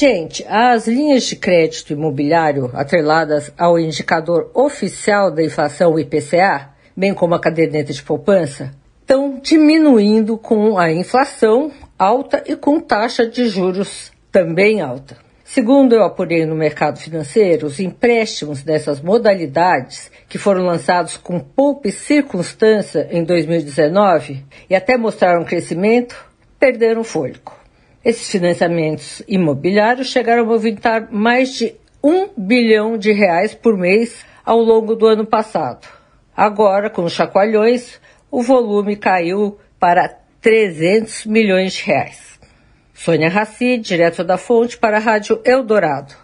Gente, as linhas de crédito imobiliário atreladas ao indicador oficial da inflação IPCA, bem como a caderneta de poupança, estão diminuindo com a inflação alta e com taxa de juros também alta. Segundo eu apurei no mercado financeiro, os empréstimos dessas modalidades, que foram lançados com pouca circunstância em 2019 e até mostraram crescimento, perderam fôlego. Esses financiamentos imobiliários chegaram a movimentar mais de um bilhão de reais por mês ao longo do ano passado. Agora, com os chacoalhões, o volume caiu para 300 milhões de reais. Sônia Raci, direto da Fonte, para a Rádio Eldorado.